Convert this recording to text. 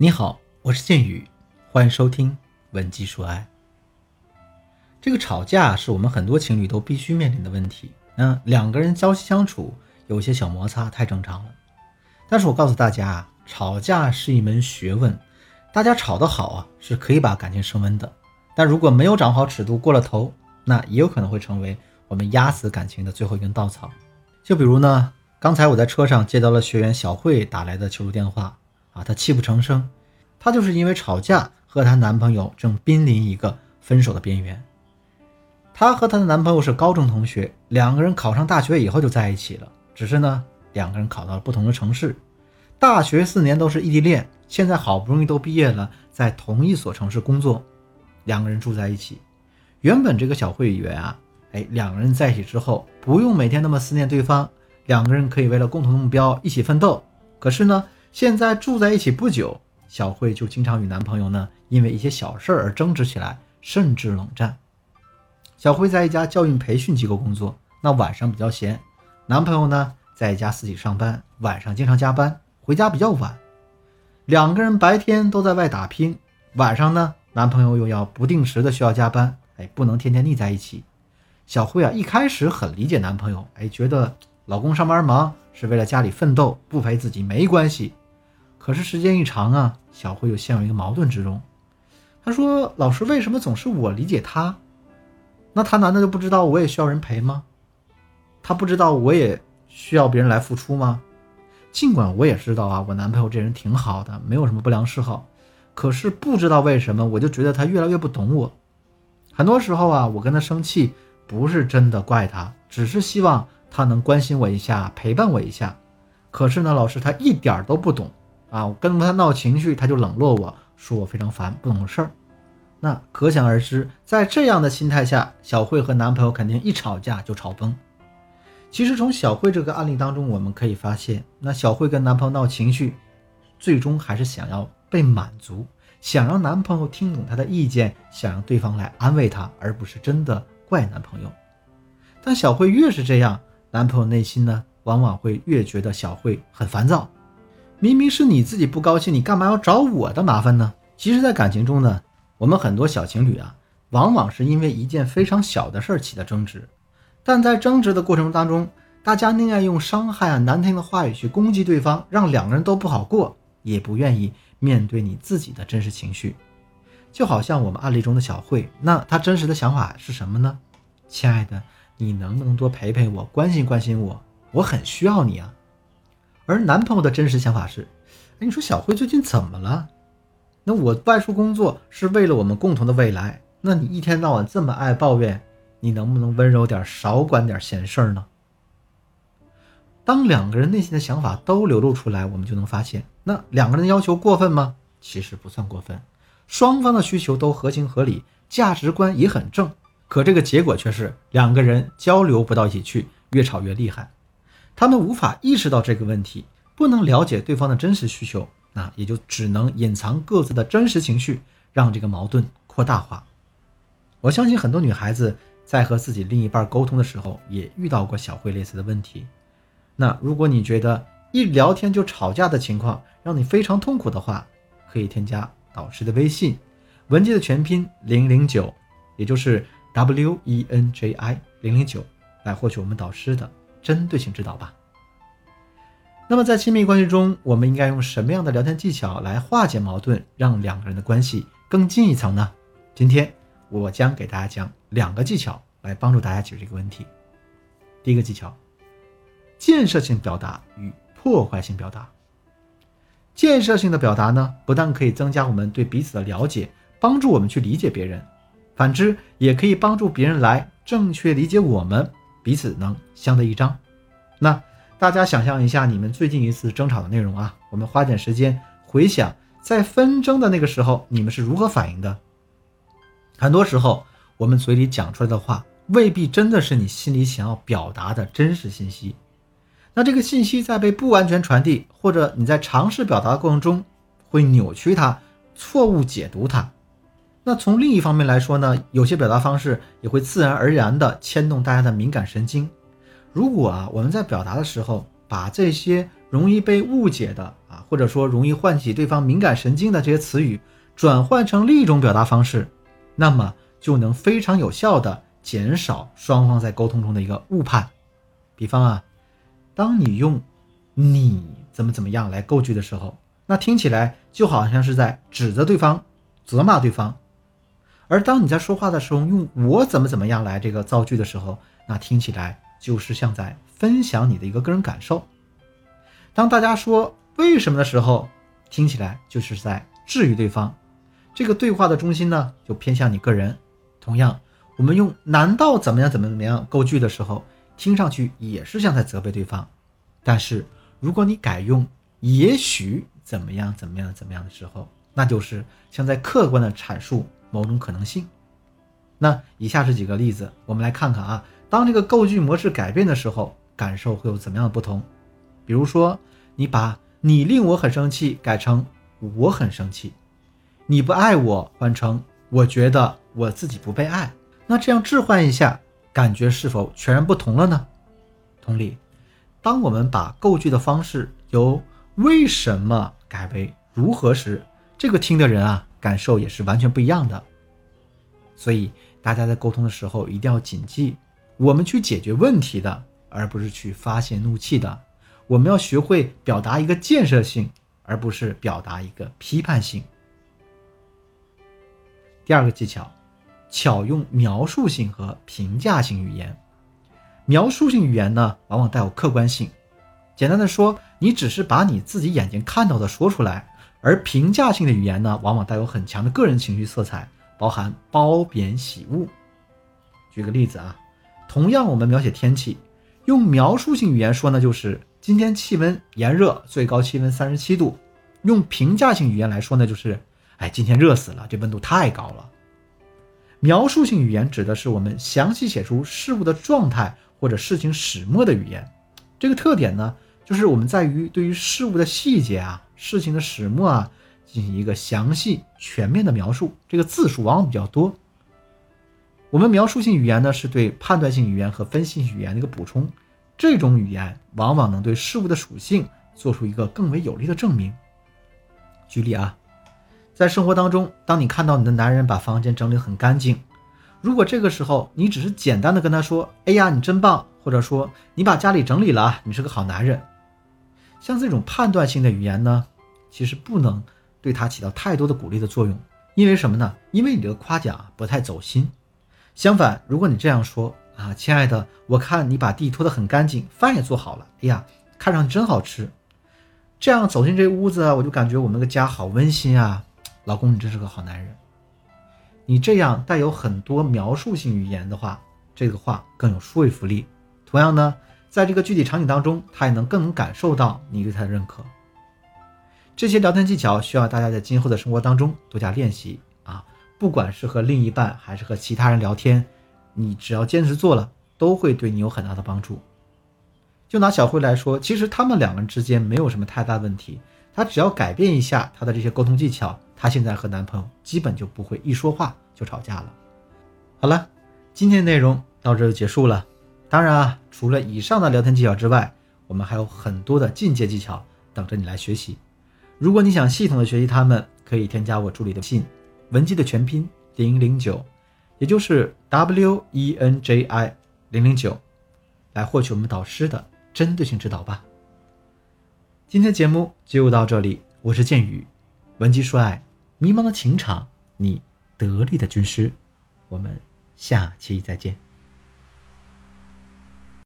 你好，我是剑宇，欢迎收听《文姬说爱》。这个吵架是我们很多情侣都必须面临的问题。嗯两个人朝夕相处，有些小摩擦太正常了。但是我告诉大家啊，吵架是一门学问，大家吵得好啊，是可以把感情升温的。但如果没有掌握好尺度，过了头，那也有可能会成为我们压死感情的最后一根稻草。就比如呢，刚才我在车上接到了学员小慧打来的求助电话。啊，她泣不成声，她就是因为吵架和她男朋友正濒临一个分手的边缘。她和她的男朋友是高中同学，两个人考上大学以后就在一起了。只是呢，两个人考到了不同的城市，大学四年都是异地恋，现在好不容易都毕业了，在同一所城市工作，两个人住在一起。原本这个小慧以为啊，哎，两个人在一起之后不用每天那么思念对方，两个人可以为了共同的目标一起奋斗。可是呢？现在住在一起不久，小慧就经常与男朋友呢因为一些小事而争执起来，甚至冷战。小慧在一家教育培训机构工作，那晚上比较闲，男朋友呢在一家私企上班，晚上经常加班，回家比较晚。两个人白天都在外打拼，晚上呢男朋友又要不定时的需要加班，哎，不能天天腻在一起。小慧啊一开始很理解男朋友，哎，觉得老公上班忙是为了家里奋斗，不陪自己没关系。可是时间一长啊，小慧又陷入一个矛盾之中。她说：“老师，为什么总是我理解他？那他难道就不知道我也需要人陪吗？他不知道我也需要别人来付出吗？尽管我也知道啊，我男朋友这人挺好的，没有什么不良嗜好。可是不知道为什么，我就觉得他越来越不懂我。很多时候啊，我跟他生气，不是真的怪他，只是希望他能关心我一下，陪伴我一下。可是呢，老师他一点都不懂。”啊，我跟他闹情绪，他就冷落我，说我非常烦，不懂事儿。那可想而知，在这样的心态下，小慧和男朋友肯定一吵架就吵崩。其实从小慧这个案例当中，我们可以发现，那小慧跟男朋友闹情绪，最终还是想要被满足，想让男朋友听懂她的意见，想让对方来安慰她，而不是真的怪男朋友。但小慧越是这样，男朋友内心呢，往往会越觉得小慧很烦躁。明明是你自己不高兴，你干嘛要找我的麻烦呢？其实，在感情中呢，我们很多小情侣啊，往往是因为一件非常小的事儿起的争执，但在争执的过程当中，大家宁愿用伤害啊、难听的话语去攻击对方，让两个人都不好过，也不愿意面对你自己的真实情绪。就好像我们案例中的小慧，那她真实的想法是什么呢？亲爱的，你能不能多陪陪我，关心关心我？我很需要你啊。而男朋友的真实想法是：哎，你说小慧最近怎么了？那我外出工作是为了我们共同的未来，那你一天到晚这么爱抱怨，你能不能温柔点，少管点闲事儿呢？当两个人内心的想法都流露出来，我们就能发现，那两个人的要求过分吗？其实不算过分，双方的需求都合情合理，价值观也很正。可这个结果却是两个人交流不到一起去，越吵越厉害。他们无法意识到这个问题，不能了解对方的真实需求，那也就只能隐藏各自的真实情绪，让这个矛盾扩大化。我相信很多女孩子在和自己另一半沟通的时候，也遇到过小慧类似的问题。那如果你觉得一聊天就吵架的情况让你非常痛苦的话，可以添加导师的微信，文姬的全拼零零九，也就是 W E N J I 零零九，来获取我们导师的。针对性指导吧。那么在亲密关系中，我们应该用什么样的聊天技巧来化解矛盾，让两个人的关系更进一层呢？今天我将给大家讲两个技巧来帮助大家解决这个问题。第一个技巧：建设性表达与破坏性表达。建设性的表达呢，不但可以增加我们对彼此的了解，帮助我们去理解别人；反之，也可以帮助别人来正确理解我们。彼此能相得益彰。那大家想象一下，你们最近一次争吵的内容啊，我们花点时间回想，在纷争的那个时候，你们是如何反应的？很多时候，我们嘴里讲出来的话，未必真的是你心里想要表达的真实信息。那这个信息在被不完全传递，或者你在尝试表达的过程中，会扭曲它，错误解读它。那从另一方面来说呢，有些表达方式也会自然而然地牵动大家的敏感神经。如果啊，我们在表达的时候，把这些容易被误解的啊，或者说容易唤起对方敏感神经的这些词语，转换成另一种表达方式，那么就能非常有效的减少双方在沟通中的一个误判。比方啊，当你用“你怎么怎么样”来构句的时候，那听起来就好像是在指责对方、责骂对方；而当你在说话的时候用“我怎么怎么样”来这个造句的时候，那听起来就是像在分享你的一个个人感受。当大家说“为什么”的时候，听起来就是在治愈对方。这个对话的中心呢，就偏向你个人。同样，我们用“难道怎么样怎么怎么样”构句的时候，听上去也是像在责备对方。但是，如果你改用“也许怎么样怎么样怎么样的时候，那就是像在客观的阐述某种可能性。那以下是几个例子，我们来看看啊，当这个构句模式改变的时候，感受会有怎么样的不同？比如说。你把“你令我很生气”改成“我很生气”，你不爱我换成“我觉得我自己不被爱”，那这样置换一下，感觉是否全然不同了呢？同理，当我们把构句的方式由“为什么”改为“如何”时，这个听的人啊，感受也是完全不一样的。所以，大家在沟通的时候一定要谨记，我们去解决问题的，而不是去发泄怒气的。我们要学会表达一个建设性，而不是表达一个批判性。第二个技巧，巧用描述性和评价性语言。描述性语言呢，往往带有客观性。简单的说，你只是把你自己眼睛看到的说出来；而评价性的语言呢，往往带有很强的个人情绪色彩，包含褒贬喜恶。举个例子啊，同样我们描写天气，用描述性语言说呢，就是。今天气温炎热，最高气温三十七度。用评价性语言来说呢，就是，哎，今天热死了，这温度太高了。描述性语言指的是我们详细写出事物的状态或者事情始末的语言。这个特点呢，就是我们在于对于事物的细节啊、事情的始末啊，进行一个详细全面的描述。这个字数往往比较多。我们描述性语言呢，是对判断性语言和分析性语言的一个补充。这种语言往往能对事物的属性做出一个更为有力的证明。举例啊，在生活当中，当你看到你的男人把房间整理很干净，如果这个时候你只是简单的跟他说：“哎呀，你真棒！”或者说“你把家里整理了，你是个好男人”，像这种判断性的语言呢，其实不能对他起到太多的鼓励的作用。因为什么呢？因为你这个夸奖不太走心。相反，如果你这样说，啊，亲爱的，我看你把地拖得很干净，饭也做好了。哎呀，看上去真好吃。这样走进这屋子，我就感觉我们那个家好温馨啊。老公，你真是个好男人。你这样带有很多描述性语言的话，这个话更有说服力。同样呢，在这个具体场景当中，他也能更能感受到你对他的认可。这些聊天技巧需要大家在今后的生活当中多加练习啊，不管是和另一半还是和其他人聊天。你只要坚持做了，都会对你有很大的帮助。就拿小慧来说，其实他们两个人之间没有什么太大问题，她只要改变一下她的这些沟通技巧，她现在和男朋友基本就不会一说话就吵架了。好了，今天的内容到这就结束了。当然啊，除了以上的聊天技巧之外，我们还有很多的进阶技巧等着你来学习。如果你想系统的学习它们，可以添加我助理的信，文姬的全拼零零九。也就是 W E N J I 零零九，来获取我们导师的针对性指导吧。今天节目就到这里，我是剑宇，文姬说爱，迷茫的情场，你得力的军师，我们下期再见。